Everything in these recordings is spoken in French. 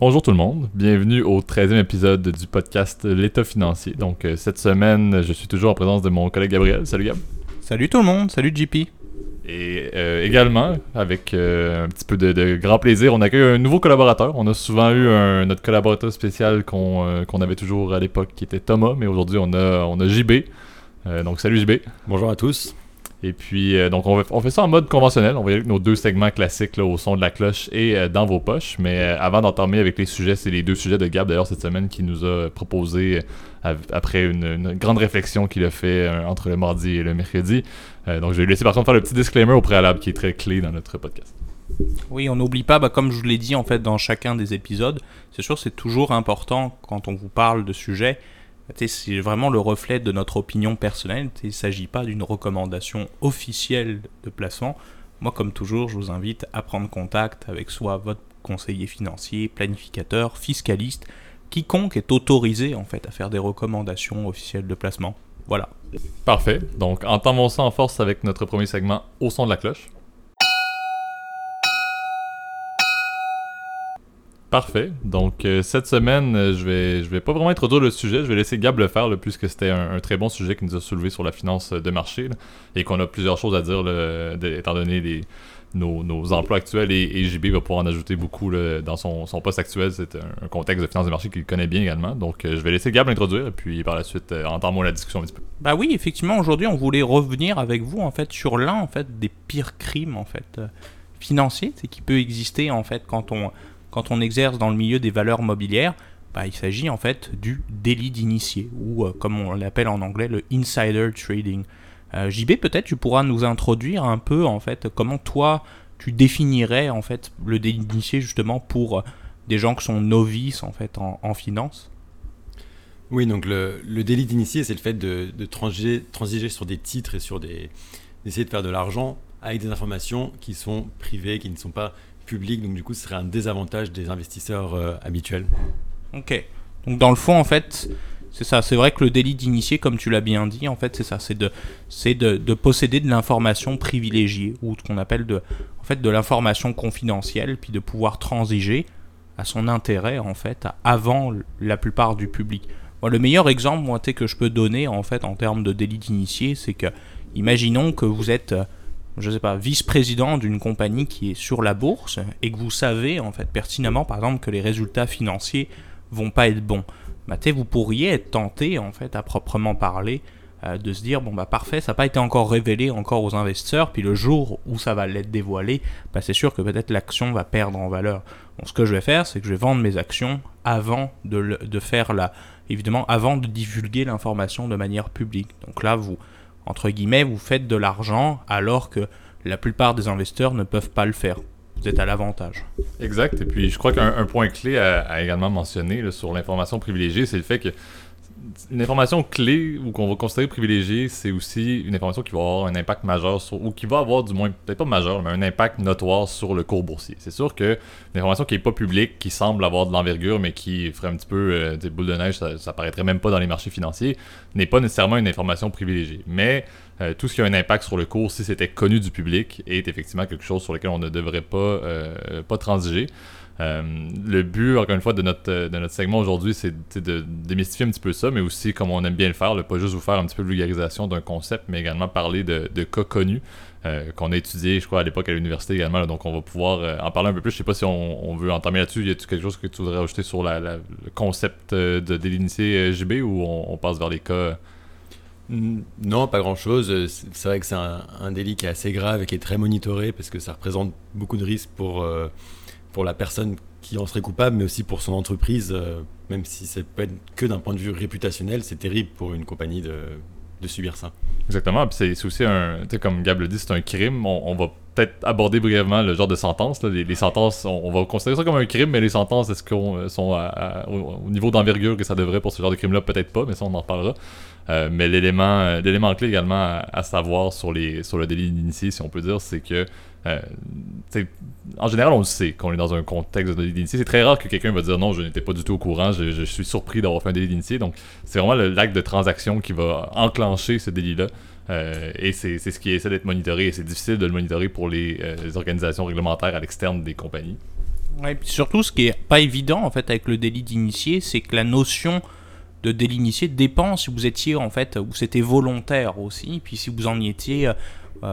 Bonjour tout le monde, bienvenue au 13e épisode du podcast L'État financier. Donc euh, cette semaine, je suis toujours en présence de mon collègue Gabriel. Salut Gab. Salut tout le monde, salut JP. Et euh, également, avec euh, un petit peu de, grand plaisir, on accueille un nouveau collaborateur. On a souvent eu un, notre collaborateur spécial qu'on avait toujours à l'époque qui était Thomas, mais aujourd'hui on a, on a JB. donc salut JB. Bonjour à tous. Et puis, euh, donc, on, fait ça en mode conventionnel. On va y aller avec nos deux segments classiques au son de la cloche et euh, dans vos poches. Mais euh, avant d'entamer avec les sujets, c'est les deux sujets de Gab d'ailleurs cette semaine qui nous a proposé, après une, grande réflexion qu'il a fait entre le mardi et le mercredi. donc, je vais lui laisser par contre faire le petit disclaimer au préalable qui est très clé dans notre podcast. Oui, on n'oublie pas, bah, comme je vous l'ai dit en fait dans chacun des épisodes, c'est sûr c'est toujours important quand on vous parle de sujets c'est vraiment le reflet de notre opinion personnelle. Il ne s'agit pas d'une recommandation officielle de placement. Moi, comme toujours, je vous invite à prendre contact avec soit votre conseiller financier, planificateur, fiscaliste, quiconque est autorisé en fait à faire des recommandations officielles de placement. Voilà. Parfait. Donc, entendons ça en force avec notre premier segment au son de la cloche. Parfait. Donc, euh, cette semaine, euh, je vais, je vais pas vraiment introduire le sujet. Je vais laisser Gab le faire, puisque c'était un, très bon sujet qui nous a soulevé sur la finance de marché et qu'on a plusieurs choses à dire, étant donné nos, emplois actuels. Et, JB va pouvoir en ajouter beaucoup dans son, poste actuel. C'est un, contexte de finance de marché qu'il connaît bien également. Donc, euh, je vais laisser Gab l'introduire et puis par la suite, entendre la discussion un petit peu. Bah oui, effectivement, aujourd'hui, on voulait revenir avec vous en fait sur l'un en fait des pires crimes en fait financiers, c'est qui peut exister en fait quand on quand on exerce dans le milieu des valeurs mobilières, bah, il s'agit en fait du délit d'initié, ou euh, comme on l'appelle en anglais, le insider trading. Euh, JB, peut-être tu pourras nous introduire un peu en fait comment toi tu définirais en fait le délit d'initié justement pour euh, des gens qui sont novices en fait en, finance? Oui, donc le, délit d'initié, c'est le fait de, transiger, sur des titres et sur des d'essayer de faire de l'argent avec des informations qui sont privées, qui ne sont pas public, donc du coup ce serait un désavantage des investisseurs euh, habituels. Ok. Donc dans le fond, en fait, c'est ça. C'est vrai que le délit d'initié, comme tu l'as bien dit, en fait, c'est ça. C'est de, c'est de, de, posséder de l'information privilégiée ou ce qu'on appelle de, en fait, de l'information confidentielle, puis de pouvoir transiger à son intérêt, en fait, avant la plupart du public. Le meilleur exemple, que je peux donner, en fait, en termes de délit d'initié, c'est que, imaginons que vous êtes je sais pas, vice-président d'une compagnie qui est sur la bourse et que vous savez en fait pertinemment par exemple que les résultats financiers vont pas être bons, bah, vous pourriez être tenté en fait à proprement parler euh, de se dire bon bah parfait ça n'a pas été encore révélé encore aux investisseurs puis le jour où ça va l'être dévoilé bah, c'est sûr que peut-être l'action va perdre en valeur. Donc ce que je vais faire c'est que je vais vendre mes actions avant de, de faire la évidemment avant de divulguer l'information de manière publique. Donc là vous entre guillemets, vous faites de l'argent alors que la plupart des investisseurs ne peuvent pas le faire. Vous êtes à l'avantage. Exact. Et puis, je crois qu'un point clé à, également mentionner sur l'information privilégiée, c'est le fait que une information clé ou qu'on va considérer privilégiée, c'est aussi une information qui va avoir un impact majeur ou qui va avoir du moins, peut-être pas majeur, mais un impact notoire sur le cours boursier. C'est sûr que une information qui n'est pas publique, qui semble avoir de l'envergure, mais qui ferait un petit peu euh, des boules de neige, ça, ça paraîtrait même pas dans les marchés financiers, n'est pas nécessairement une information privilégiée. Mais euh, tout ce qui a un impact sur le cours, si c'était connu du public, est effectivement quelque chose sur lequel on ne devrait pas, euh, pas transiger. Euh, le but, encore une fois, de notre, de notre segment aujourd'hui, c'est de démystifier un petit peu ça, mais aussi, comme on aime bien le faire, pas juste vous faire un petit peu de vulgarisation d'un concept, mais également parler de, cas connus euh, qu'on a étudié, je crois, à l'époque à l'université également. donc, on va pouvoir euh, en parler un peu plus. Je sais pas si on, veut entamer là-dessus. Y a-t-il quelque chose que tu voudrais ajouter sur le concept de l'initié JB ou on, passe vers les cas non, pas grand-chose. C'est vrai que c'est un, délit qui est assez grave et qui est très monitoré parce que ça représente beaucoup de risques pour, pour la personne qui en serait coupable, mais aussi pour son entreprise, euh, même si ça peut être que d'un point de vue réputationnel, c'est terrible pour une compagnie de, subir ça. Exactement, puis c'est aussi un, tu comme Gab le dit, c'est un crime. On, va peut-être aborder brièvement le genre de sentence. Les, sentences, on, va considérer ça comme un crime, mais les sentences, est-ce qu'on sont au, niveau d'envergure que ça devrait pour ce genre de crime-là? Peut-être pas, mais ça, on en reparlera. Euh, mais l'élément, l'élément clé également à, savoir sur, les, sur le délit d'initié, si on peut dire, c'est que euh, en général, on le sait qu'on est dans un contexte de délit d'initié. C'est très rare que quelqu'un va dire non, je n'étais pas du tout au courant, je, suis surpris d'avoir fait un délit d'initié. Donc, c'est vraiment l'acte de transaction qui va enclencher ce délit-là. Euh, et c'est ce qui essaie d'être monitoré. Et c'est difficile de le monitorer pour les, euh, organisations réglementaires à l'externe des compagnies. Ouais, puis surtout, ce qui est pas évident en fait avec le délit d'initié, c'est que la notion de délit initié dépend si vous étiez en fait, ou c'était volontaire aussi, puis si vous en étiez, euh,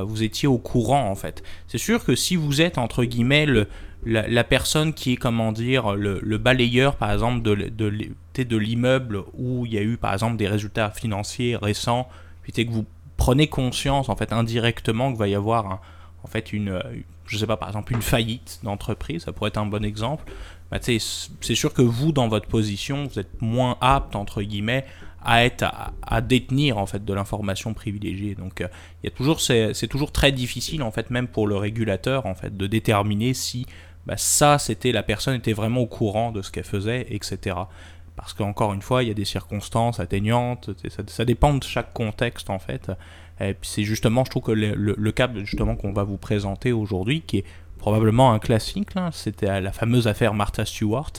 vous étiez au courant en fait. C'est sûr que si vous êtes entre guillemets le, la, personne qui est comment dire le, balayeur par exemple de, de, de l'immeuble où il y a eu par exemple des résultats financiers récents, puis que vous prenez conscience en fait indirectement qu'il va y avoir un, en fait une, je sais pas par exemple une faillite d'entreprise, ça pourrait être un bon exemple. Bah, c'est sûr que vous dans votre position, vous êtes moins apte entre guillemets à être à, détenir en fait de l'information privilégiée. Donc euh, il y toujours c'est toujours très difficile en fait même pour le régulateur en fait de déterminer si bah, ça c'était la personne était vraiment au courant de ce qu'elle faisait, etc. Parce qu'encore une fois, il y a des circonstances atteignantes, ça, dépend de chaque contexte en fait. Et puis c'est justement, je trouve que le, le, cas justement qu'on va vous présenter aujourd'hui, qui est probablement un classique, c'était la fameuse affaire Martha Stewart.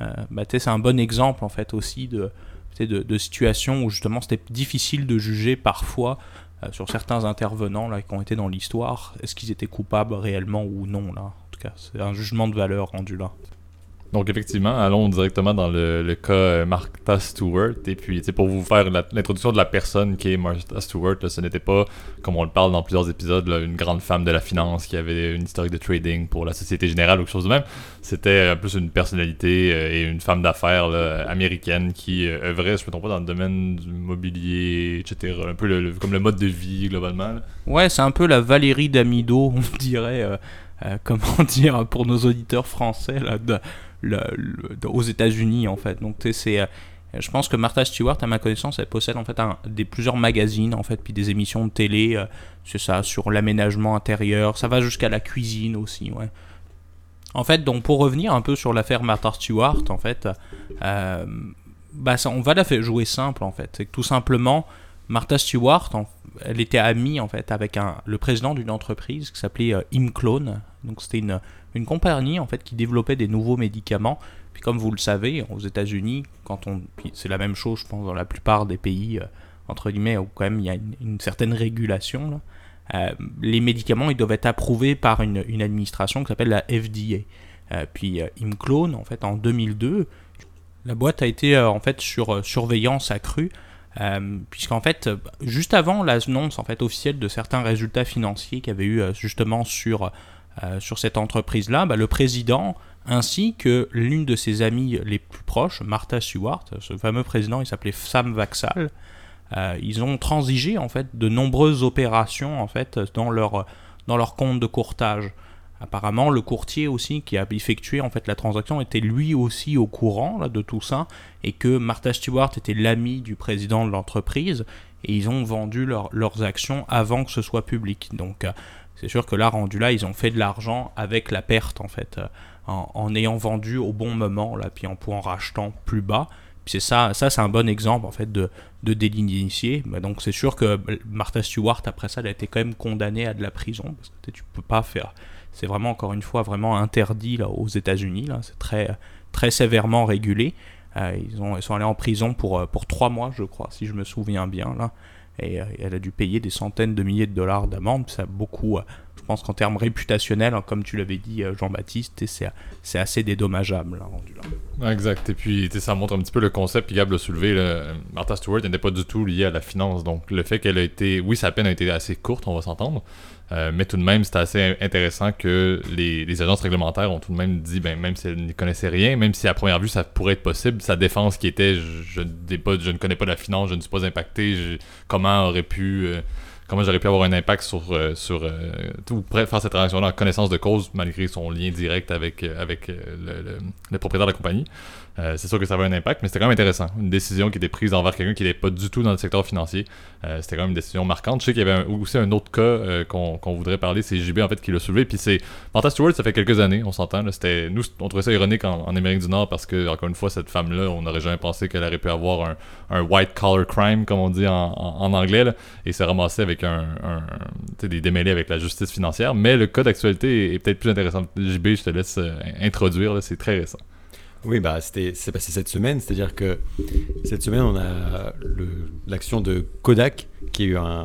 Euh, bah, c'est un bon exemple en fait aussi de, de, de situation où justement c'était difficile de juger parfois euh, sur certains intervenants là, qui ont été dans l'histoire, est-ce qu'ils étaient coupables réellement ou non là? En tout cas, c'est un jugement de valeur rendu là. Donc effectivement, allons directement dans le, cas euh, Martha Stewart. Et puis, pour vous faire l'introduction de la personne qui est Martha Stewart, ce n'était pas, comme on le parle dans plusieurs épisodes, une grande femme de la finance qui avait une historique de trading pour la Société Générale ou quelque chose de même. C'était plus une personnalité euh, et une femme d'affaires américaine qui euh, œuvrait, je ne me trompe pas, dans le domaine du mobilier, etc. Un peu comme le mode de vie globalement. Ouais, c'est un peu la Valérie Damido, on dirait. comment dire pour nos auditeurs français là, aux États-Unis en fait. Donc c'est euh, je pense que Martha Stewart, à ma connaissance, elle possède en fait des plusieurs magazines en fait, puis des émissions de télé, euh, c'est ça, sur l'aménagement intérieur. Ça va jusqu'à la cuisine aussi, ouais. En fait, donc pour revenir un peu sur l'affaire Martha Stewart, en fait, euh, bah on va la faire jouer simple en fait. C'est que tout simplement, Martha Stewart, elle était amie en fait avec un, le président d'une entreprise qui s'appelait Imclone. Donc c'était une, une compagnie en fait qui développait des nouveaux médicaments. Puis comme vous le savez, aux États-Unis, quand on, c'est la même chose, je pense, dans la plupart des pays euh, entre guillemets où quand même il y a une, certaine régulation. Euh, les médicaments ils doivent être approuvés par une, administration qui s'appelle la FDA. Euh, puis Imclone en fait en 2002, la boîte a été en fait sur surveillance accrue. Puisqu'en fait, juste avant l'annonce en fait officielle de certains résultats financiers qu'il y avait eu justement sur euh, sur cette entreprise-là, bah, le président ainsi que l'une de ses amies les plus proches, Martha Stewart, ce fameux président, il s'appelait Sam Vaxal, euh, ils ont transigé en fait de nombreuses opérations en fait dans leur dans leur compte de courtage. Apparemment, le courtier aussi qui a effectué en fait la transaction était lui aussi au courant de tout ça et que Martha Stewart était l'ami du président de l'entreprise et ils ont vendu leurs actions avant que ce soit public. Donc euh, c'est sûr que là, rendu là, ils ont fait de l'argent avec la perte, en fait, euh, en, ayant vendu au bon moment, là, puis en, en rachetant plus bas. C'est ça, ça c'est un bon exemple, en fait, de, de délit initié. Mais donc c'est sûr que Martha Stewart, après ça, elle a été quand même condamnée à de la prison, parce que tu peux pas faire... C'est vraiment, encore une fois, vraiment interdit là, aux États-Unis, c'est très, très sévèrement régulé. Euh, ils, ont, ils sont allés en prison pour, euh, pour trois mois, je crois, si je me souviens bien, là. Et, euh, elle a dû payer des centaines de milliers de dollars d'amende. Ça a beaucoup, je pense qu'en termes réputationnels, hein, comme tu l'avais dit, Jean-Baptiste, c'est assez dédommageable. rendu là. Exact. Et puis, ça montre un petit peu le concept qu'il a soulevé. Là. Martha Stewart n'était pas du tout liée à la finance. Donc, le fait qu'elle a été. Oui, sa peine a été assez courte, on va s'entendre. Euh, mais tout de même, c'était assez intéressant que les, agences réglementaires ont tout de même dit, ben, même si elles ne connaissaient rien, même si à première vue ça pourrait être possible, sa défense qui était je, ne connais pas la finance, je ne suis pas impacté, comment aurait pu. Euh, comment j'aurais pu avoir un impact sur, euh, sur tout faire cette transaction-là en connaissance de cause malgré son lien direct avec, avec le, propriétaire de la compagnie. Euh, c'est sûr que ça avait un impact, mais c'était quand même intéressant. Une décision qui était prise envers quelqu'un qui n'était pas du tout dans le secteur financier. Euh, c'était quand même une décision marquante. Je sais qu'il y avait aussi un autre cas euh, qu'on voudrait parler, c'est JB en fait qui l'a soulevé. Puis c'est Martha Stewart, ça fait quelques années, on s'entend. C'était nous, on trouvait ça ironique en, Amérique du Nord parce que encore une fois, cette femme-là, on n'aurait jamais pensé qu'elle aurait pu avoir un, white collar crime, comme on dit en, anglais, et s'est ramassé avec un, des démêlés avec la justice financière. Mais le cas d'actualité est, peut-être plus intéressant. JB, je te laisse introduire, c'est très récent. Oui, bah, c'est passé cette semaine, c'est-à-dire que cette semaine, on a l'action de Kodak qui a eu un,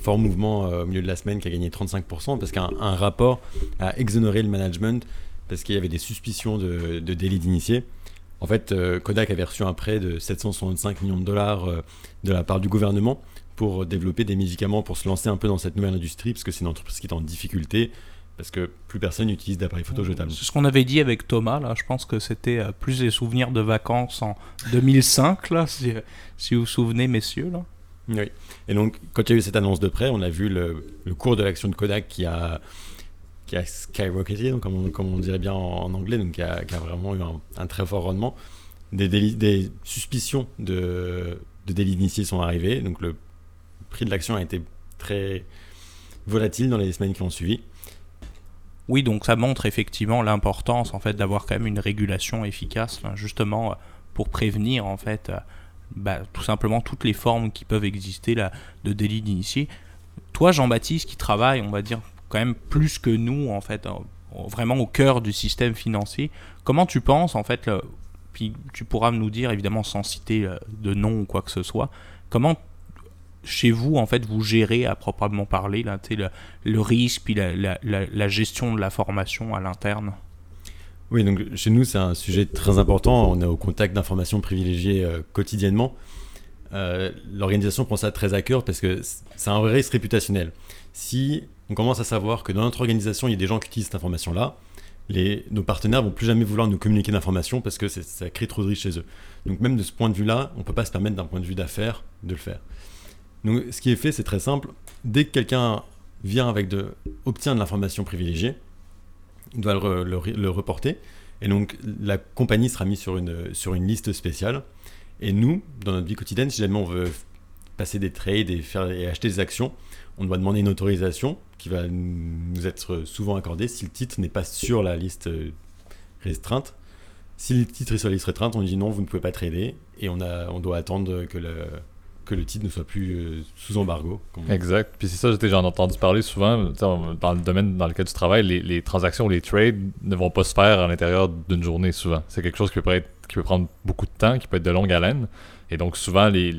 fort mouvement euh, au milieu de la semaine qui a gagné 35% parce qu'un rapport a exonéré le management parce qu'il y avait des suspicions de, de délit d'initié. En fait, euh, Kodak avait reçu un prêt de 765 millions de dollars euh, de la part du gouvernement pour développer des médicaments pour se lancer un peu dans cette nouvelle industrie, parce que c'est une entreprise qui est en difficulté, parce que plus personne n'utilise d'appareils photo jetables. C'est ce qu'on avait dit avec Thomas, là. Je pense que c'était euh, plus des souvenirs de vacances en 2005, là, si, si vous vous souvenez, messieurs, là. Oui. Et donc, quand il y a eu cette annonce de prêt, on a vu le, le cours de l'action de Kodak qui a, qui a skyrocketé, donc comme, on, comme on dirait bien en, en anglais, donc qui a, qui a vraiment eu un, un très fort rendement. Des, des suspicions de, de délits d'initiés sont arrivées, donc le prix de l'action a été très volatile dans les semaines qui ont suivi. Oui, donc ça montre effectivement l'importance en fait d'avoir quand même une régulation efficace, justement euh, pour prévenir en fait euh, bah, tout simplement toutes les formes qui peuvent exister là, de délit d'initié. Toi, Jean-Baptiste, qui travaille, on va dire quand même plus que nous en fait, vraiment au cœur du système financier, comment tu penses en fait, puis tu pourras nous dire évidemment sans citer euh, de nom ou quoi que ce soit, comment chez vous en fait vous gérez à proprement parler là, le, le risque puis la, gestion de la formation à l'interne? Oui, donc chez nous, c'est un sujet très important. On est au contact d'informations privilégiées euh, quotidiennement. Euh, L'organisation prend ça très à cœur parce que c'est un vrai risque réputationnel. Si on commence à savoir que dans notre organisation, il y a des gens qui utilisent cette information-là, les, nos partenaires vont plus jamais vouloir nous communiquer d'informations parce que ça crée trop de risques chez eux. Donc même de ce point de vue-là, on ne peut pas se permettre d'un point de vue d'affaires de le faire. Donc ce qui est fait, c'est très simple. Dès que quelqu'un vient avec de, obtient de l'information privilégiée, il doit le, re- le re- le reporter. Et donc, la compagnie sera mise sur une, sur une liste spéciale. Et nous, dans notre vie quotidienne, si jamais on veut passer des trades et, faire, et acheter des actions, on doit demander une autorisation qui va nous être souvent accordée si le titre n'est pas sur la liste restreinte. Si le titre est sur la liste restreinte, on dit non, vous ne pouvez pas trader. Et on doit attendre que le, que le titre ne soit plus euh, sous embargo. Exact. Puis c'est ça, j'en ai entendu parler souvent. Dans le domaine dans lequel tu travailles, les, les transactions ou les trades ne vont pas se faire à l'intérieur d'une journée souvent. C'est quelque chose qui peut, être, qui peut prendre beaucoup de temps, qui peut être de longue haleine. Et donc souvent, les,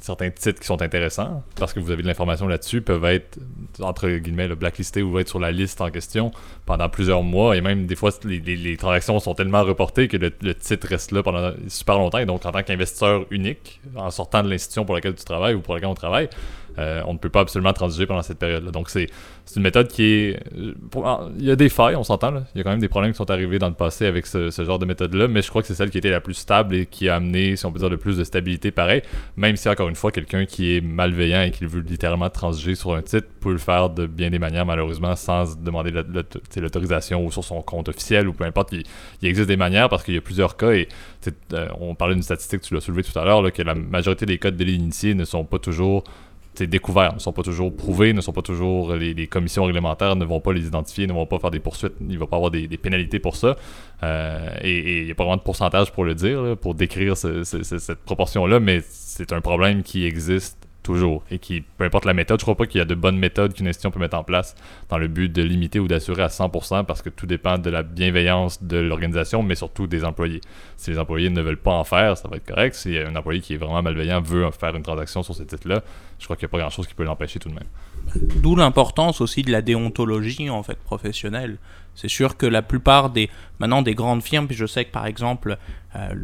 certains titres qui sont intéressants, parce que vous avez de l'information là-dessus, peuvent être, entre guillemets, le blacklisté ou être sur la liste en question pendant plusieurs mois. Et même des fois, les, les- les transactions sont tellement reportées que le, le titre reste là pendant super longtemps. Et donc, en tant qu'investisseur unique, en sortant de l'institution pour laquelle tu travailles ou pour laquelle on travaille, euh, on ne peut pas absolument transiger pendant cette période-là. Donc, c'est une méthode qui est. il y a des failles, on s'entend. Il y a quand même des problèmes qui sont arrivés dans le passé avec ce, genre de méthode-là, mais je crois que c'est celle qui était la plus stable et qui a amené, si on peut dire, le plus de stabilité pareil. Même si, encore une fois, quelqu'un qui est malveillant et qui veut littéralement transiger sur un titre peut le faire de bien des manières, malheureusement, sans demander l'autorisation ou sur son compte officiel ou peu importe. Il, existe des manières parce qu'il y a plusieurs cas et euh, on parlait d'une statistique, tu l'as soulevé tout à l'heure, que la majorité des cas de délit initiés ne sont pas toujours découverts, ne sont pas toujours prouvés, ne sont pas toujours. Les, les commissions réglementaires ne vont pas les identifier, ne vont pas faire des poursuites, il ne va pas avoir des, pénalités pour ça. Euh, et il n'y a pas vraiment de pourcentage pour le dire, pour décrire ce- ce- ce- cette proportion-là, mais c'est un problème qui existe toujours et qui, peu importe la méthode, je crois pas qu'il y a de bonnes méthodes qu'une institution peut mettre en place dans le but de limiter ou d'assurer à 100% parce que tout dépend de la bienveillance de l'organisation, mais surtout des employés. Si les employés ne veulent pas en faire, ça va être correct. Si un employé qui est vraiment malveillant veut faire une transaction sur ces titres-là, je crois qu'il n'y a pas grand-chose qui peut l'empêcher tout de même. D'où l'importance aussi de la déontologie en fait professionnelle. C'est sûr que la plupart des maintenant des grandes firmes, puis je sais que par exemple euh,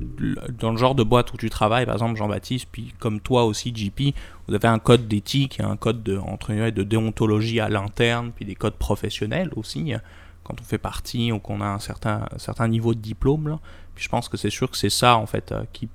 dans le genre de boîte où tu travailles, par exemple Jean-Baptiste, puis comme toi aussi JP, vous avez un code d'éthique, un code de entre de déontologie à l'interne, puis des codes professionnels aussi quand on fait partie ou qu'on a un certain certain niveau de diplôme. Puis je pense que c'est sûr que c'est ça en fait euh, qui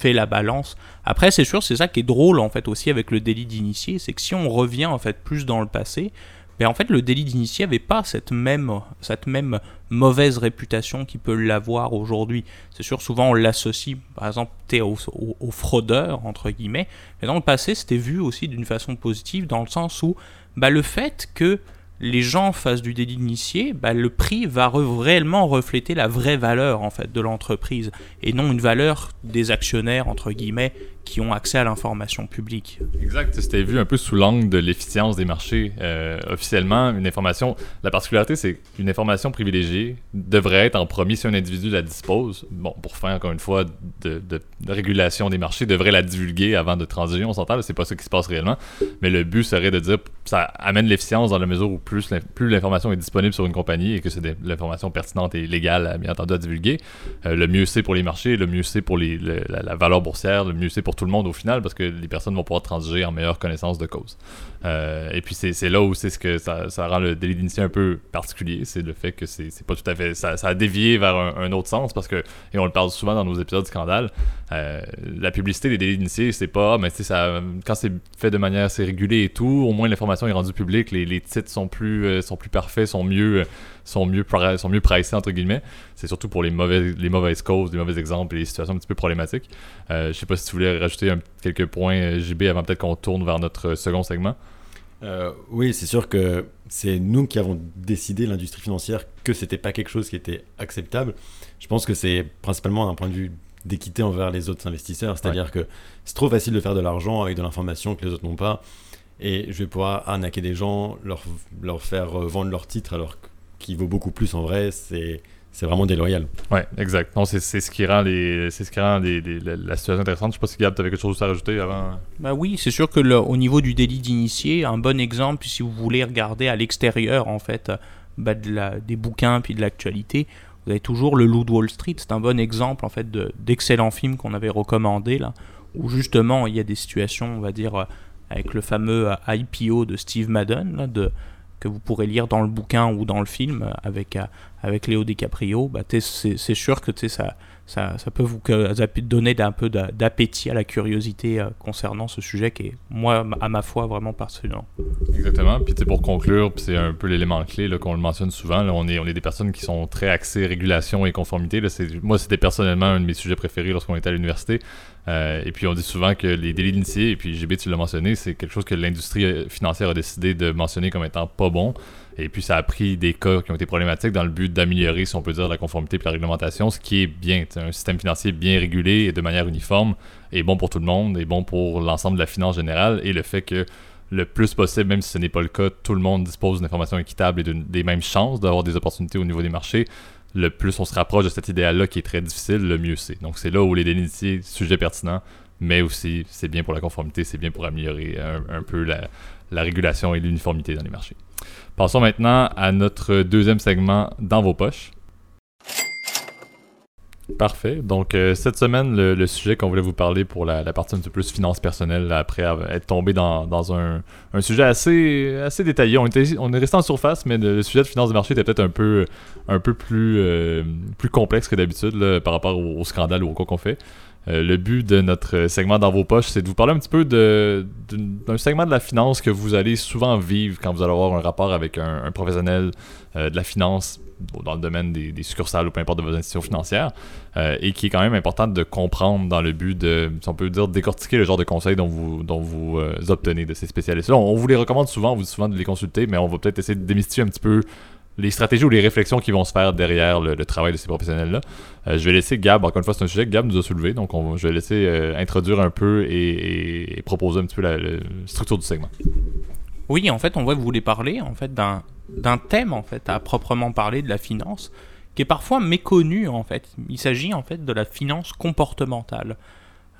fait la balance. Après, c'est sûr, c'est ça qui est drôle en fait aussi avec le délit d'initié, c'est que si on revient en fait plus dans le passé, ben en fait le délit d'initié avait pas cette même cette même mauvaise réputation qui peut l'avoir aujourd'hui. C'est sûr, souvent on l'associe, par exemple, t'es au, au, au fraudeur entre guillemets, mais dans le passé c'était vu aussi d'une façon positive dans le sens où bah, le fait que les gens fassent du délit d'initié, bah, le prix va réellement refléter la vraie valeur en fait de l'entreprise et non une valeur des actionnaires entre guillemets qui ont accès à l'information publique. Exact. C'était vu un peu sous l'angle de l'efficience des marchés. Euh, officiellement, une information. La particularité, c'est qu'une information privilégiée devrait être en premier si un individu la dispose. Bon, pour faire encore une fois de, régulation des marchés, devrait la divulguer avant de transiger. On s'entend, c'est pas ça qui se passe réellement. Mais le but serait de dire ça amène l'efficience dans la mesure où plus l'information est disponible sur une compagnie et que c'est de l'information pertinente et légale, bien entendu, à divulguer, euh, le mieux c'est pour les marchés, le mieux c'est pour la, valeur boursière, le mieux c'est pour tout le monde au final, parce que les personnes vont pouvoir transiger en meilleure connaissance de cause. Euh, et puis c'est là où c'est ce que ça, rend le délit d'initié un peu particulier, c'est le fait que c'est pas tout à fait... Ça, a dévié vers un, autre sens, parce que, et on le parle souvent dans nos épisodes de scandale, euh, la publicité des délits d'initié, c'est pas, mais ça, quand c'est fait de manière assez régulée et tout, au moins l'information est rendue publique, les, les titres sont plus, euh, sont plus parfaits, sont mieux, sont mieux, sont mieux pricés, entre guillemets. C'est surtout pour les, mauvais, les mauvaises causes, les mauvais exemples et les situations un petit peu problématiques. Euh, je sais pas si tu voulais rajouter quelques points, JB, avant peut-être qu'on tourne vers notre second segment. oui, c'est sûr que c'est nous qui avons décidé, l'industrie financière, que c'était pas quelque chose qui était acceptable. Je pense que c'est principalement d'un point de vue d'équité envers les autres investisseurs. C'est-à-dire que c'est trop facile de faire de l'argent avec de l'information que les autres n'ont pas. Et je vais pouvoir arnaquer des gens, leur, leur faire euh, vendre leur titre alors qu'il vaut beaucoup plus en vrai. C'est c'est vraiment déloyal. Ouais, exact. c'est ce qui rend, les, ce qui rend la, situation intéressante. Je sais pas si Gab, tu avais quelque chose à rajouter avant. Bah oui, c'est sûr que le, au niveau du délit d'initié, un bon exemple, si vous voulez regarder à l'extérieur, en fait, bah, de la, des bouquins puis de l'actualité, vous avez toujours Le Loup de Wall Street, c'est un bon exemple en fait d'excellents films qu'on avait recommandés là, où justement il y a des situations, on va dire, euh, avec le fameux euh, IPO de Steve Madden, que vous pourrez lire dans le bouquin ou dans le film euh, avec, avec Léo DiCaprio, bah, c'est sûr que ça, ça, peut vous donner un peu d'appétit à la curiosité concernant ce sujet qui est, moi, à ma foi, vraiment passionnant. Exactement. Puis pour conclure, c'est un peu l'élément clé qu'on le mentionne souvent, là, on, est, on est des personnes qui sont très axées régulation et conformité. Là, moi, c'était personnellement un de mes sujets préférés lorsqu'on était à l'université. Euh, et puis on dit souvent que les délits d'initié, et puis GB, tu l'as mentionné, c'est quelque chose que l'industrie euh, financière a décidé de mentionner comme étant pas bon. Et puis ça a pris des cas qui ont été problématiques dans le but d'améliorer, si on peut dire, la conformité et la réglementation, ce qui est bien. Un système financier bien régulé et de manière uniforme est bon pour tout le monde, est bon pour l'ensemble de la finance générale. Et le fait que le plus possible, même si ce n'est pas le cas, tout le monde dispose d'une information équitable et des mêmes chances d'avoir des opportunités au niveau des marchés, le plus on se rapproche de cet idéal-là qui est très difficile, le mieux c'est. Donc c'est là où les dénitiers, sujet pertinent, mais aussi c'est bien pour la conformité, c'est bien pour améliorer un, peu la, la régulation et l'uniformité dans les marchés. Passons maintenant à notre deuxième segment dans vos poches. Parfait. Donc, euh, cette semaine, le, sujet qu'on voulait vous parler pour la, partie un peu plus finance personnelle, après être tombé dans, un, sujet assez, assez détaillé. On, était, on est resté en surface, mais le, sujet de finance de marché était peut-être un peu, un peu plus, euh, plus complexe que d'habitude par rapport au, scandale ou au quoi qu'on fait. Euh, le but de notre segment dans vos poches, c'est de vous parler un petit peu d'un segment de la finance que vous allez souvent vivre quand vous allez avoir un rapport avec un, professionnel de la finance dans le domaine des, succursales ou peu importe de vos institutions financières, euh, et qui est quand même important de comprendre dans le but de, si on peut dire, décortiquer le genre de conseils dont vous, dont vous euh, obtenez de ces spécialistes-là. On, vous les recommande souvent, on vous dit souvent de les consulter, mais on va peut-être essayer de démystifier un petit peu les stratégies ou les réflexions qui vont se faire derrière le, travail de ces professionnels-là. Euh, je vais laisser Gab, encore une fois, c'est un sujet que Gab nous a soulevé, donc on je vais laisser introduire un peu et, proposer un petit peu la, structure du segment. Oui, en fait, on voit que vous voulez parler en fait d'un d'un thème en fait à proprement parler de la finance qui est parfois méconnu en fait. Il s'agit en fait de la finance comportementale.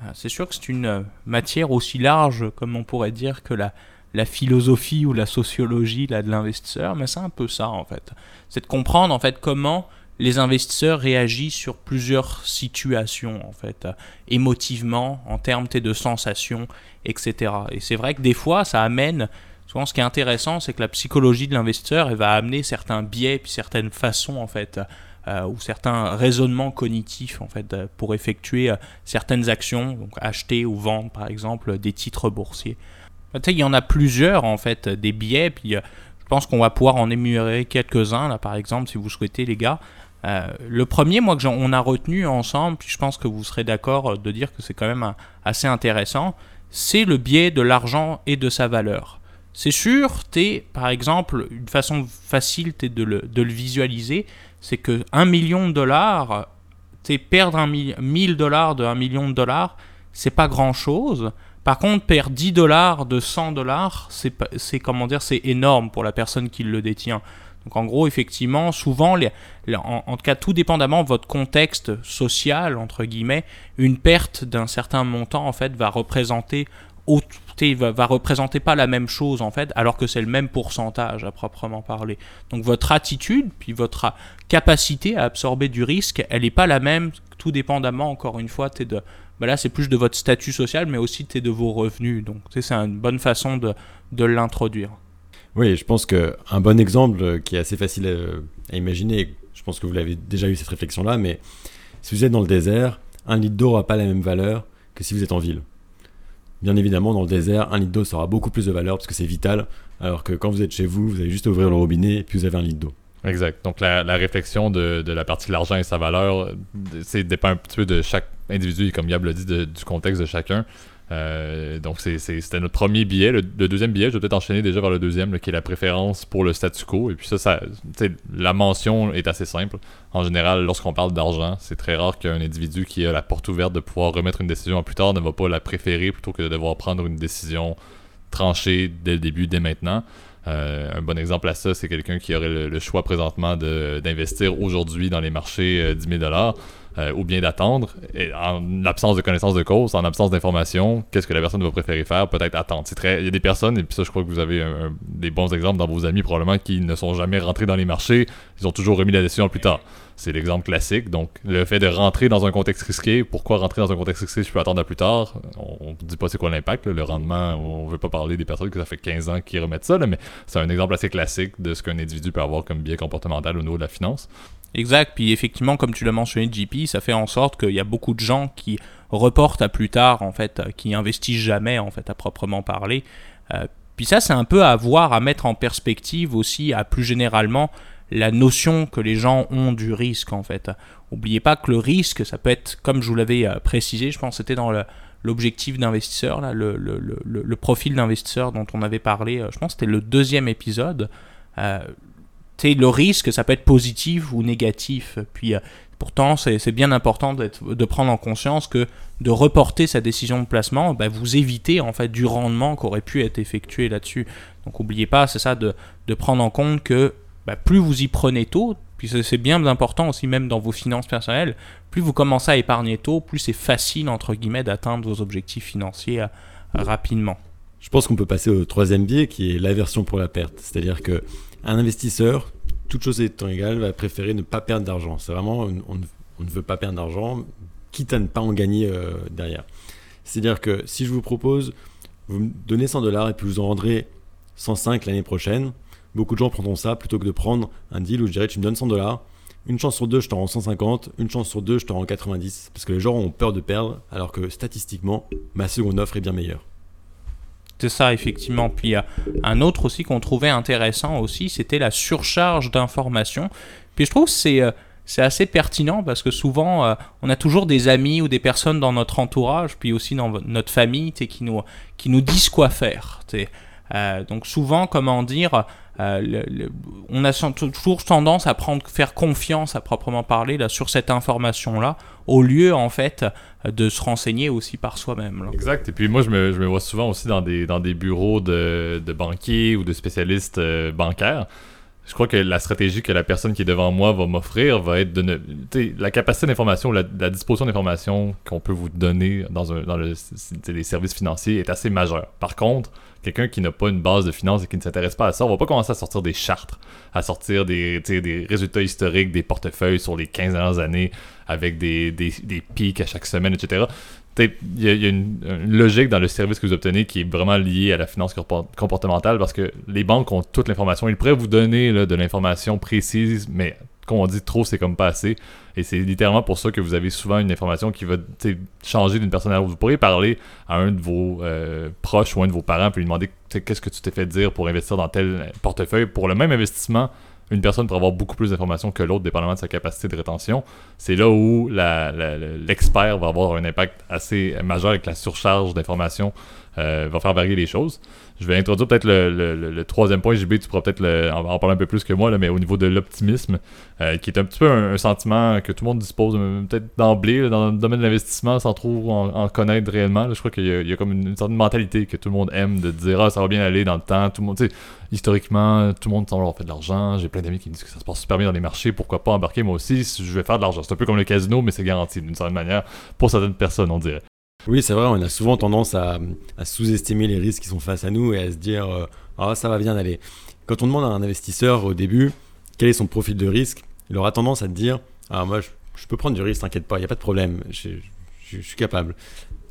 Euh, c'est sûr que c'est une euh, matière aussi large comme on pourrait dire que la, la philosophie ou la sociologie là, de l'investisseur, mais c'est un peu ça en fait. C'est de comprendre en fait comment les investisseurs réagissent sur plusieurs situations en fait, euh, émotivement, en termes de sensations, etc. Et c'est vrai que des fois ça amène Souvent, ce qui est intéressant, c'est que la psychologie de l'investisseur, elle va amener certains biais, puis certaines façons, en fait, euh, ou certains raisonnements cognitifs, en fait, euh, pour effectuer certaines actions, donc acheter ou vendre, par exemple, des titres boursiers. Il y en a plusieurs, en fait, des biais, puis je pense qu'on va pouvoir en énumérer quelques-uns, là, par exemple, si vous souhaitez, les gars. le premier, moi, que on a retenu ensemble, puis je pense que vous serez d'accord de dire que c'est quand même assez intéressant, c'est le biais de l'argent et de sa valeur. C'est sûr, es, par exemple, une façon facile de, le, de le visualiser, c'est que 1 million de dollars, perdre un 1000 dollars de 1 million de dollars, c'est pas grand chose. Par contre, perdre 10 dollars de 100 dollars, c'est comment dire, c'est énorme pour la personne qui le détient. Donc en gros, effectivement, souvent, en, tout cas, tout dépendamment de votre contexte social, entre guillemets, une perte d'un certain montant, en fait, va représenter va, représenter pas la même chose en fait, alors que c'est le même pourcentage à proprement parler. Donc votre attitude, puis votre capacité à absorber du risque, elle n'est pas la même, tout dépendamment, encore une fois, de, ben là c'est plus de votre statut social, mais aussi de vos revenus. Donc c'est une bonne façon de, de l'introduire. Oui, je pense qu'un bon exemple qui est assez facile à, à imaginer, je pense que vous l'avez déjà eu cette réflexion-là, mais si vous êtes dans le désert, un litre d'eau n'aura pas la même valeur que si vous êtes en ville. Bien évidemment, dans le désert, un litre d'eau aura beaucoup plus de valeur parce que c'est vital, alors que quand vous êtes chez vous, vous avez juste à ouvrir le robinet et puis vous avez un litre d'eau. Exact. Donc la, réflexion de, la partie de l'argent et sa valeur, c'est dépend un petit peu de chaque individu, comme Yab l'a dit, du contexte de chacun. Euh, donc c'était notre premier billet. Le, deuxième billet, je vais peut-être enchaîner déjà vers le deuxième, qui est la préférence pour le statu quo. Et puis ça, ça la mention est assez simple. En général, lorsqu'on parle d'argent, c'est très rare qu'un individu qui a la porte ouverte de pouvoir remettre une décision à plus tard ne va pas la préférer plutôt que de devoir prendre une décision tranchée dès le début, dès maintenant. Euh, un bon exemple à ça, c'est quelqu'un qui aurait le, choix présentement d'investir aujourd'hui dans les marchés euh, 10 000 euh, ou bien d'attendre. En absence de connaissance de cause, en absence d'information, qu'est-ce que la personne va préférer faire Peut-être attendre. Il y a des personnes, et puis ça, je crois que vous avez des bons exemples dans vos amis probablement, qui ne sont jamais rentrés dans les marchés, ils ont toujours remis la décision plus tard. C'est l'exemple classique. Donc, le fait de rentrer dans un contexte risqué, pourquoi rentrer dans un contexte risqué je peux attendre à plus tard? On ne dit pas c'est quoi l'impact, le rendement, on ne veut pas parler des personnes que ça fait 15 ans qui remettent ça, mais c'est un exemple assez classique de ce qu'un individu peut avoir comme biais comportemental au niveau de la finance. Exact, puis effectivement, comme tu l'as mentionné, JP, ça fait en sorte qu'il y a beaucoup de gens qui reportent à plus tard, en fait, qui investissent jamais, en fait, à proprement parler. Euh, puis ça, c'est un peu à voir, à mettre en perspective aussi, à plus généralement, la notion que les gens ont du risque en fait. N'oubliez pas que le risque, ça peut être, comme je vous l'avais euh, précisé, je pense que c'était dans l'objectif d'investisseur, le, le, profil d'investisseur dont on avait parlé, euh, je pense que c'était le deuxième épisode. Le risque, ça peut être positif ou négatif. Puis euh, pourtant, c'est bien important de prendre en conscience que de reporter sa décision de placement, bah, vous évitez en fait du rendement qui aurait pu être effectué là-dessus. Donc n'oubliez pas, c'est ça, de, de prendre en compte que bah, plus vous y prenez tôt, puis c'est bien important aussi même dans vos finances personnelles, plus vous commencez à épargner tôt, plus c'est facile entre guillemets d'atteindre vos objectifs financiers euh, rapidement. Je pense qu'on peut passer au troisième biais qui est l'aversion pour la perte. C'est-à-dire que un investisseur, toute chose étant égale, va préférer ne pas perdre d'argent. C'est vraiment, on, ne veut pas perdre d'argent, quitte à ne pas en gagner euh, derrière. C'est-à-dire que si je vous propose, vous me donnez 100 dollars et puis vous en rendrez 105 l'année prochaine, Beaucoup de gens prendront ça plutôt que de prendre un deal où je dirais tu me donnes 100 dollars, une chance sur deux je te rends 150, une chance sur deux je te rends 90. Parce que les gens ont peur de perdre alors que statistiquement ma seconde offre est bien meilleure. C'est ça, effectivement. Puis a un autre aussi qu'on trouvait intéressant aussi, c'était la surcharge d'informations. Puis je trouve c'est, euh, c'est assez pertinent parce que souvent, euh, on a toujours des amis ou des personnes dans notre entourage, puis aussi dans notre famille, qui nous, qui nous disent quoi faire. Euh, donc souvent, comment dire, euh, on a toujours tendance à prendre, faire confiance à proprement parler là, sur cette information-là, au lieu en fait de se renseigner aussi par soi-même. Exact. Et puis moi, je me, je me, vois souvent aussi dans des, dans des bureaux de, de banquiers ou de spécialistes euh, bancaires je crois que la stratégie que la personne qui est devant moi va m'offrir va être de ne. La capacité d'information, la, disposition d'information qu'on peut vous donner dans, un, dans le, les services financiers est assez majeure. Par contre, quelqu'un qui n'a pas une base de finances et qui ne s'intéresse pas à ça, on va pas commencer à sortir des chartes, à sortir des, des résultats historiques, des portefeuilles sur les 15 dernières années avec des pics à chaque semaine, etc il y, a, une, logique dans le service que vous obtenez qui est vraiment liée à la finance comportementale parce que les banques ont toute l'information. Ils pourraient vous donner de l'information précise, mais comme on dit trop, c'est comme pas assez. Et c'est littéralement pour ça que vous avez souvent une information qui va changer d'une personne à l'autre. Vous pourriez parler à un de vos euh, proches ou un de vos parents puis lui demander qu'est-ce que tu t'es fait dire pour investir dans tel portefeuille pour le même investissement une personne pourrait avoir beaucoup plus d'informations que l'autre, dépendamment de sa capacité de rétention. C'est là où l'expert va avoir un impact assez majeur avec la surcharge d'informations, euh, va faire varier les choses. Je vais introduire peut-être le, troisième point, JB, tu pourras peut-être en, parler un peu plus que moi, là, mais au niveau de l'optimisme, euh, qui est un petit peu un, sentiment que tout le monde dispose euh, peut-être d'emblée dans le domaine de l'investissement sans trop en, connaître réellement. je crois qu'il y, a comme une, certaine mentalité que tout le monde aime de dire ah, ça va bien aller dans le temps. Tout le monde, historiquement, tout le monde semble avoir fait de l'argent. J'ai plein d'amis qui me disent que ça se passe super bien dans les marchés. Pourquoi pas embarquer? Moi aussi si je vais faire de l'argent C'est un peu comme le casino, mais c'est garanti d'une certaine manière pour certaines personnes, on dirait. Oui, c'est vrai, on a souvent tendance à, sous-estimer les risques qui sont face à nous et à se dire euh, ah, ça va bien aller. Quand on demande à un investisseur au début quel est son profil de risque, il aura tendance à te dire ah, moi, je, peux prendre du risque, t'inquiète pas, il n'y a pas de problème, je, suis capable.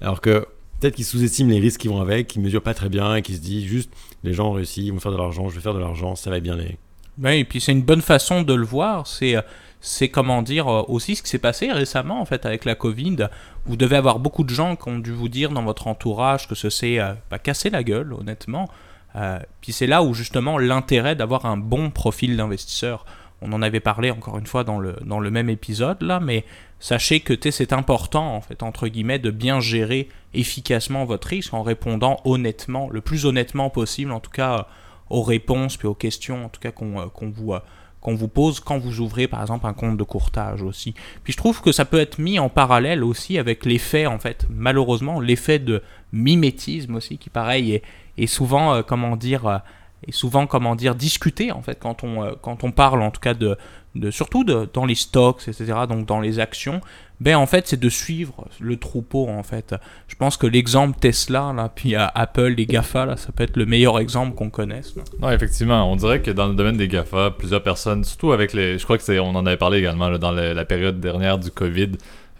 Alors que peut-être qu'il sous-estime les risques qui vont avec, qu'il ne mesure pas très bien et qu'il se dit juste les gens ont réussi, ils vont faire de l'argent, je vais faire de l'argent, ça va bien aller. Oui, et puis c'est une bonne façon de le voir. C'est euh, c'est comment dire euh, aussi ce qui s'est passé récemment en fait avec la Covid. Vous devez avoir beaucoup de gens qui ont dû vous dire dans votre entourage que ce s'est euh, cassé la gueule, honnêtement. Euh, puis c'est là où justement l'intérêt d'avoir un bon profil d'investisseur. On en avait parlé encore une fois dans le, même épisode là, mais sachez que c'est important en fait entre guillemets de bien gérer efficacement votre risque en répondant honnêtement, le plus honnêtement possible en tout cas aux réponses puis aux questions en tout cas qu'on vous qu'on vous pose quand vous ouvrez par exemple un compte de courtage aussi. Puis je trouve que ça peut être mis en parallèle aussi avec l'effet en fait, malheureusement, l'effet de mimétisme aussi qui pareil est, souvent euh, comment dire euh, est souvent comment dire discuté en fait quand on euh, quand on parle en tout cas de, de surtout de, dans les stocks etc donc dans les actions ben en fait c'est de suivre le troupeau en fait. Je pense que l'exemple Tesla là puis Apple les Gafa là ça peut être le meilleur exemple qu'on connaisse non effectivement on dirait que dans le domaine des Gafa plusieurs personnes surtout avec les je crois que c'est on en avait parlé également dans la période dernière du Covid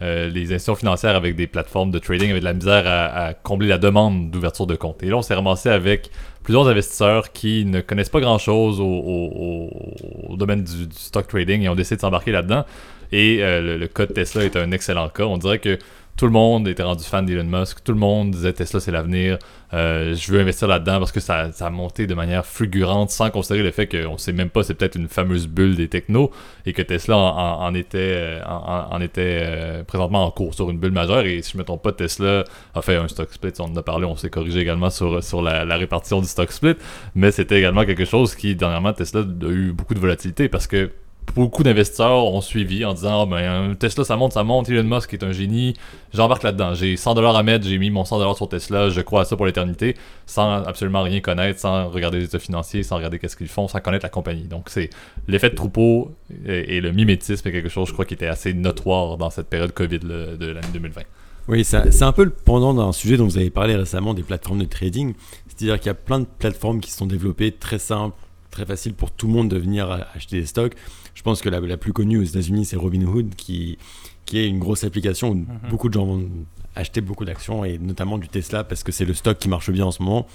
euh, les institutions financières avec des plateformes de trading avaient de la misère à, combler la demande d'ouverture de compte. Et là, on s'est ramassé avec plusieurs investisseurs qui ne connaissent pas grand-chose au, domaine du, stock trading et ont décidé de s'embarquer là-dedans. Et euh, le, le, cas de Tesla est un excellent cas. On dirait que tout le monde était rendu fan d'Elon Musk. Tout le monde disait Tesla, c'est l'avenir. Euh, je veux investir là-dedans parce que ça, a monté de manière fulgurante sans considérer le fait qu'on ne sait même pas, c'est peut-être une fameuse bulle des technos et que Tesla en, était, en, était euh, présentement en cours sur une bulle majeure. Et si je ne me trompe pas, Tesla a fait un stock split. On en a parlé, on s'est corrigé également sur, sur la répartition du stock split. Mais c'était également quelque chose qui, dernièrement, Tesla a eu beaucoup de volatilité parce que beaucoup d'investisseurs ont suivi en disant ah, ben, Tesla ça monte, ça monte, Elon Musk est un génie, j'embarque là-dedans. J'ai 100$ à mettre, j'ai mis mon 100$ sur Tesla, je crois à ça pour l'éternité, sans absolument rien connaître, sans regarder les états financiers, sans regarder qu'est-ce qu'ils font, sans connaître la compagnie. Donc c'est l'effet de troupeau et, le mimétisme est quelque chose, je crois, qui était assez notoire dans cette période Covid de l'année 2020. Oui, c'est un peu le pendant d'un sujet dont vous avez parlé récemment des plateformes de trading. C'est-à-dire qu'il y a plein de plateformes qui sont développées très simples, très faciles pour tout le monde de venir acheter des stocks. Je pense que la, la plus connue aux États-Unis, c'est Robinhood, qui, qui est une grosse application où mhm. beaucoup de gens vont acheter beaucoup d'actions, et notamment du Tesla, parce que c'est le stock qui marche bien en ce moment.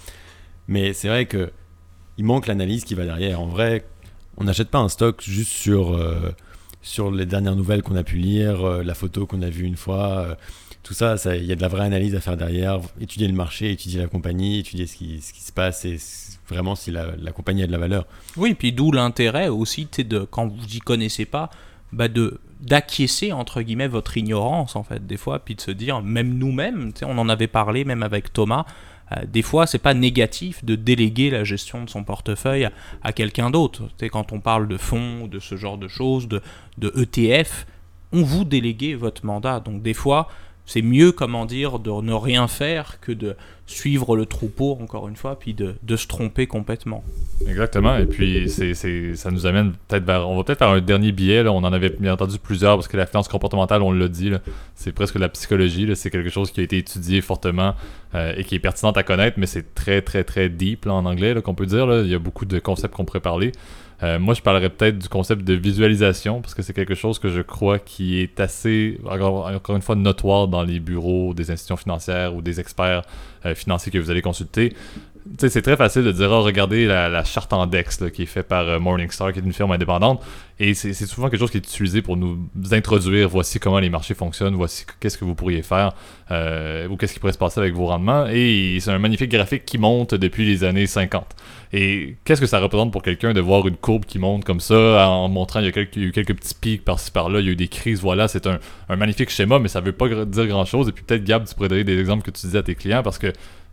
Mais c'est vrai que il manque l'analyse qui va derrière. En vrai, on n'achète pas un stock juste sur, euh, sur les dernières nouvelles qu'on a pu lire, euh, la photo qu'on a vue une fois. Tout ça, il y a de la vraie analyse à faire derrière. Étudier le marché, étudier la compagnie, étudier ce qui, se passe et vraiment si la, compagnie a de la valeur. Oui, puis d'où l'intérêt aussi, de, quand vous n'y connaissez pas, bah de d'acquiescer entre guillemets votre ignorance en fait des fois puis de se dire même nous-mêmes on en avait parlé même avec Thomas euh, des fois c'est pas négatif de déléguer la gestion de son portefeuille à, quelqu'un d'autre quand on parle de fonds de ce genre de choses de, de ETF on vous déléguez votre mandat donc des fois c'est mieux, comment dire, de ne rien faire que de suivre le troupeau, encore une fois, puis de, se tromper complètement. Exactement. Et puis, c'est, ça nous amène peut-être vers. On va peut-être faire un dernier billet. Là. On en avait bien entendu plusieurs parce que la finance comportementale, on l'a dit, c'est presque la psychologie. C'est quelque chose qui a été étudié fortement euh, et qui est pertinent à connaître, mais c'est très, très, très deep en anglais qu'on peut dire. Il y a beaucoup de concepts qu'on pourrait parler. Euh, moi, je parlerais peut-être du concept de visualisation, parce que c'est quelque chose que je crois qui est assez, encore, une fois, notoire dans les bureaux des institutions financières ou des experts euh, financiers que vous allez consulter c'est très facile de dire, oh, regardez la, charte en DEX qui est faite par euh, Morningstar, qui est une firme indépendante. Et c'est souvent quelque chose qui est utilisé pour nous introduire, voici comment les marchés fonctionnent, voici qu'est-ce que vous pourriez faire, euh, ou qu'est-ce qui pourrait se passer avec vos rendements. Et c'est un magnifique graphique qui monte depuis les années 50. Et qu'est-ce que ça représente pour quelqu'un de voir une courbe qui monte comme ça, en montrant il y a quelques, eu quelques petits pics par-ci par-là, il y a eu des crises, voilà, c'est un, un, magnifique schéma, mais ça veut pas dire grand-chose. Et puis peut-être, Gab, tu pourrais donner des exemples que tu disais à tes clients, parce que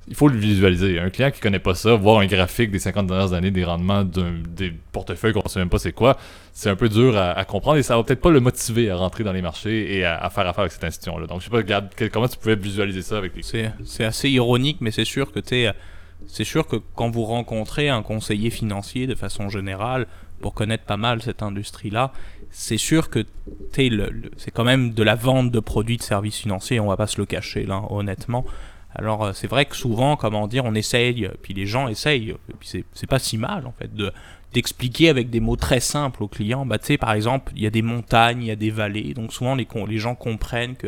il faut le visualiser. Un client qui connaît pas ça, voir un graphique des 50 dernières années des rendements des portefeuilles qu'on sait même pas c'est quoi, c'est un peu dur à, comprendre et ça va peut-être pas le motiver à rentrer dans les marchés et à, faire affaire avec cette institution-là. Donc je sais pas, comment tu pouvais visualiser ça avec les c'est, assez ironique, mais c'est sûr que c'est sûr que quand vous rencontrez un conseiller financier de façon générale, pour connaître pas mal cette industrie-là, c'est sûr que c'est quand même de la vente de produits de services financiers, on va pas se le cacher là, honnêtement. Alors c'est vrai que souvent, comment dire, on essaye, puis les gens essayent, et puis c'est pas si mal en fait de d'expliquer avec des mots très simples aux clients. Bah tu sais par exemple, il y a des montagnes, il y a des vallées, donc souvent les, gens comprennent que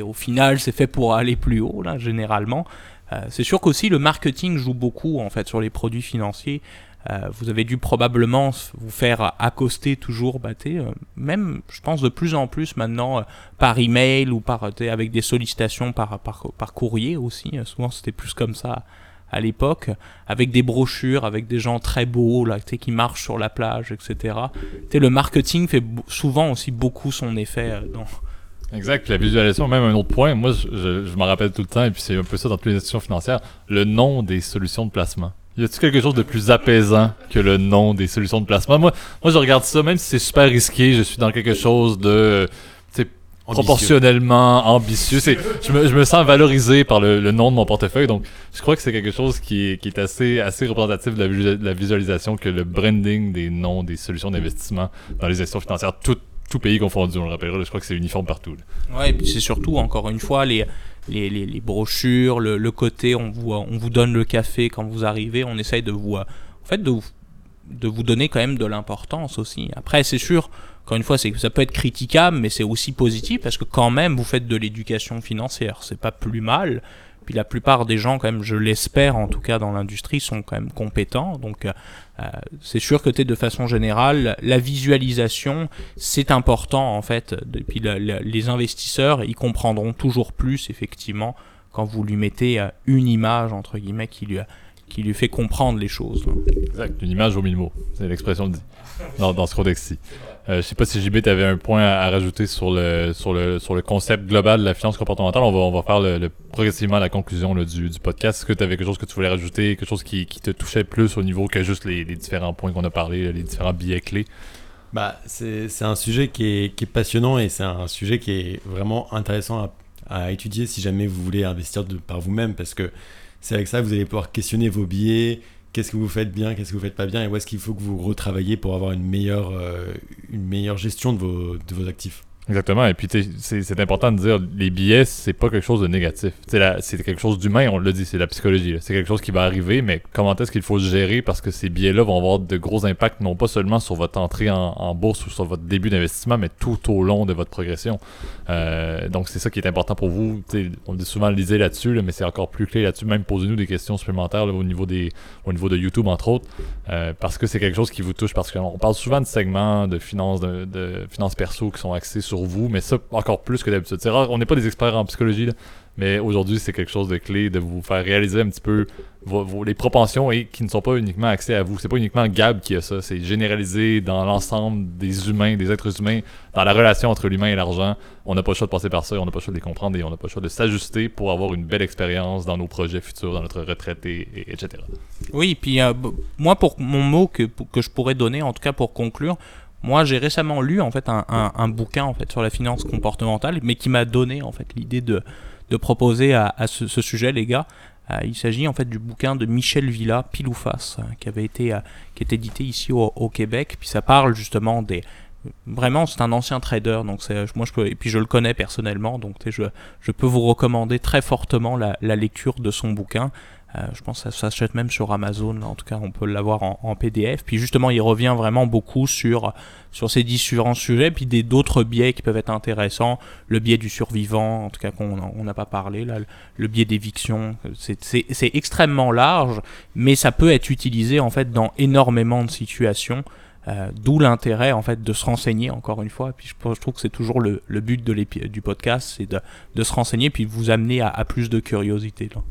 au final c'est fait pour aller plus haut là généralement. Euh, c'est sûr qu'aussi le marketing joue beaucoup en fait sur les produits financiers. Euh, vous avez dû probablement vous faire accoster toujours, bah, euh, même je pense de plus en plus maintenant par email ou par avec des sollicitations par, par, par courrier aussi. souvent c'était plus comme ça à l'époque, avec des brochures, avec des gens très beaux là, qui marchent sur la plage, etc. le marketing fait souvent aussi beaucoup son effet dans, Exact. La visualisation, même un autre point, moi, je, je, m'en rappelle tout le temps, et puis c'est un peu ça dans toutes les institutions financières, le nom des solutions de placement. Y a-t-il quelque chose de plus apaisant que le nom des solutions de placement? Moi, moi je regarde ça, même si c'est super risqué, je suis dans quelque chose de proportionnellement ambitieux. je, me, je me sens valorisé par le, nom de mon portefeuille, donc je crois que c'est quelque chose qui est, qui est assez, assez représentatif de la, de la, visualisation que le branding des noms des solutions d'investissement dans les institutions financières, toutes tout pays confondu, on le rappellera. Je crois que c'est uniforme partout. Ouais, et puis c'est surtout, encore une fois, les, les, les, brochures, le, côté, on vous, on vous donne le café quand vous arrivez, on essaye de vous, en fait, de de vous donner quand même de l'importance aussi. Après, c'est sûr, encore une fois, ça peut être critiquable, mais c'est aussi positif parce que quand même, vous faites de l'éducation financière. C'est pas plus mal. Puis la plupart des gens, quand même, je l'espère, en tout cas dans l'industrie, sont quand même compétents. Donc euh, c'est sûr que de façon générale, la visualisation, c'est important en fait. Et puis les investisseurs, ils comprendront toujours plus effectivement quand vous lui mettez euh, une image entre guillemets qui lui qui lui fait comprendre les choses. Exact, une image au mille mots, c'est l'expression dit dans, dans ce codex-ci. Euh, je sais pas si JB, tu avais un point à, rajouter sur le, sur, le, sur le concept global de la finance comportementale. On va, on va faire progressivement la conclusion du, du podcast. Est-ce que tu avais quelque chose que tu voulais rajouter, quelque chose qui, qui te touchait plus au niveau que juste les, différents points qu'on a parlé, les différents billets clés? Bah, c'est un sujet qui est, passionnant et c'est un sujet qui est vraiment intéressant à, à étudier si jamais vous voulez investir par vous-même parce que c'est avec ça que vous allez pouvoir questionner vos billets, qu'est-ce que vous faites bien, qu'est-ce que vous faites pas bien, et où est-ce qu'il faut que vous retravaillez pour avoir une meilleure, euh, une meilleure gestion de vos, de vos actifs? Exactement. Et puis, c'est important de dire, les billets, c'est pas quelque chose de négatif. C'est quelque chose d'humain, on l'a dit, c'est la psychologie. C'est quelque chose qui va arriver, mais comment est-ce qu'il faut se gérer parce que ces billets-là vont avoir de gros impacts, non pas seulement sur votre entrée en, bourse ou sur votre début d'investissement, mais tout au long de votre progression. Euh, donc, c'est ça qui est important pour vous. on dit souvent lisez là-dessus, mais c'est encore plus clé là-dessus. Même posez-nous des questions supplémentaires au, niveau des, au niveau de YouTube, entre autres, euh, parce que c'est quelque chose qui vous touche particulièrement. On parle souvent de segments de finances, de, de finances perso qui sont axés sur sur vous, mais ça encore plus que d'habitude. C'est rare, on n'est pas des experts en psychologie, mais aujourd'hui c'est quelque chose de clé de vous faire réaliser un petit peu les propensions et qui ne sont pas uniquement axées à vous. C'est pas uniquement Gab qui a ça, c'est généralisé dans l'ensemble des humains, des êtres humains, dans la relation entre l'humain et l'argent. On n'a pas le choix de passer par ça, on n'a pas le choix de les comprendre et on n'a pas le choix de s'ajuster pour avoir une belle expérience dans nos projets futurs, dans notre retraite, et, etc. Oui, puis euh, moi pour mon mot que, que je pourrais donner, en tout cas pour conclure, moi, j'ai récemment lu en fait un, un, bouquin en fait sur la finance comportementale, mais qui m'a donné en fait l'idée de, de proposer à, à ce, sujet, les gars. Euh, il s'agit en fait du bouquin de Michel Villa, Pile ou Face, euh, qui avait été, euh, qui est édité ici au, au, Québec. Puis ça parle justement des, vraiment c'est un ancien trader donc c'est moi je peux et puis je le connais personnellement donc je, je peux vous recommander très fortement la, la lecture de son bouquin euh, je pense que ça s'achète même sur Amazon, en tout cas on peut l'avoir en, PDF. Puis justement il revient vraiment beaucoup sur, sur ces différents sujets, puis des d'autres biais qui peuvent être intéressants, le biais du survivant, en tout cas qu'on n'a pas parlé, là, le biais d'éviction, c'est extrêmement large, mais ça peut être utilisé en fait dans énormément de situations. Euh, D'où l'intérêt en fait de se renseigner encore une fois. Puis je, je trouve que c'est toujours le, le, but de du podcast, c'est de, de, se renseigner puis vous amener à, à plus de curiosité. Là.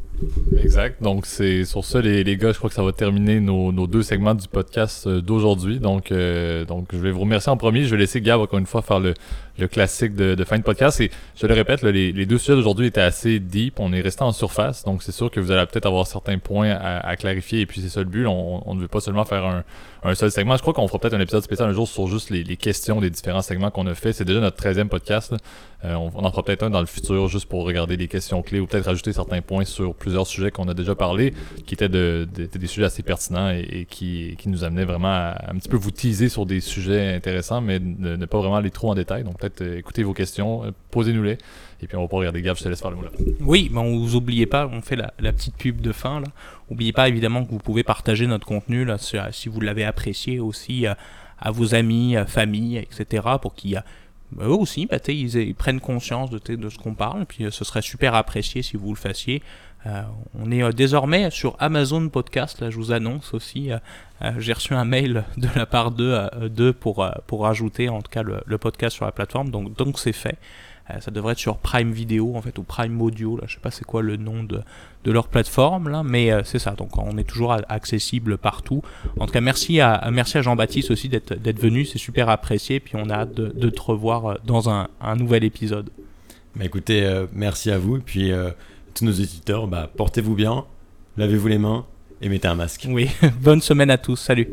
Exact. Donc, c'est sur ça, les, les, gars, je crois que ça va terminer nos, nos deux segments du podcast euh, d'aujourd'hui. Donc, euh, donc, je vais vous remercier en premier. Je vais laisser Gab, encore une fois, faire le, le classique de, fin de podcast. Et je le répète, les, deux sujets d'aujourd'hui étaient assez deep. On est resté en surface, donc c'est sûr que vous allez peut-être avoir certains points à, clarifier. Et puis c'est ça le but. On, ne veut pas seulement faire un, seul segment. Je crois qu'on fera peut-être un épisode spécial un jour sur juste les, questions des différents segments qu'on a fait. C'est déjà notre 13e podcast. Euh, on, en fera peut-être un dans le futur juste pour regarder les questions clés ou peut-être rajouter certains points sur plusieurs sujets qu'on a déjà parlé, qui étaient de, des sujets assez pertinents et, qui nous amenaient vraiment à un petit peu vous teaser sur des sujets intéressants, mais ne, ne pas vraiment aller trop en détail. Donc peut-être euh, écoutez vos questions, euh, posez-nous-les, et puis on va pas regarder Gab, je te laisse faire le. Oui, mais vous oubliez pas, on fait la, petite pub de fin là. Oubliez pas évidemment que vous pouvez partager notre contenu là, si, vous l'avez apprécié aussi euh, à vos amis, à famille, etc. pour qu'ils bah, eux aussi, bah, ils, prennent conscience de, ce qu'on parle. Et puis ce serait super apprécié si vous le fassiez. Euh, on est euh, désormais sur Amazon Podcast, là je vous annonce aussi. euh, J'ai reçu un mail de la part d'eux pour, pour ajouter en tout cas le, podcast sur la plateforme. Donc donc c'est fait. Ça devrait être sur Prime Video en fait ou Prime Audio là, je sais pas c'est quoi le nom de, de leur plateforme là, mais c'est ça. Donc on est toujours accessible partout. En tout cas merci à merci à Jean-Baptiste aussi d'être venu, c'est super apprécié. Puis on a hâte de, te revoir dans un, nouvel épisode. Bah écoutez, merci à vous. Puis, tous nos éditeurs, bah, portez-vous bien, lavez-vous les mains et mettez un masque. Oui, bonne semaine à tous, salut.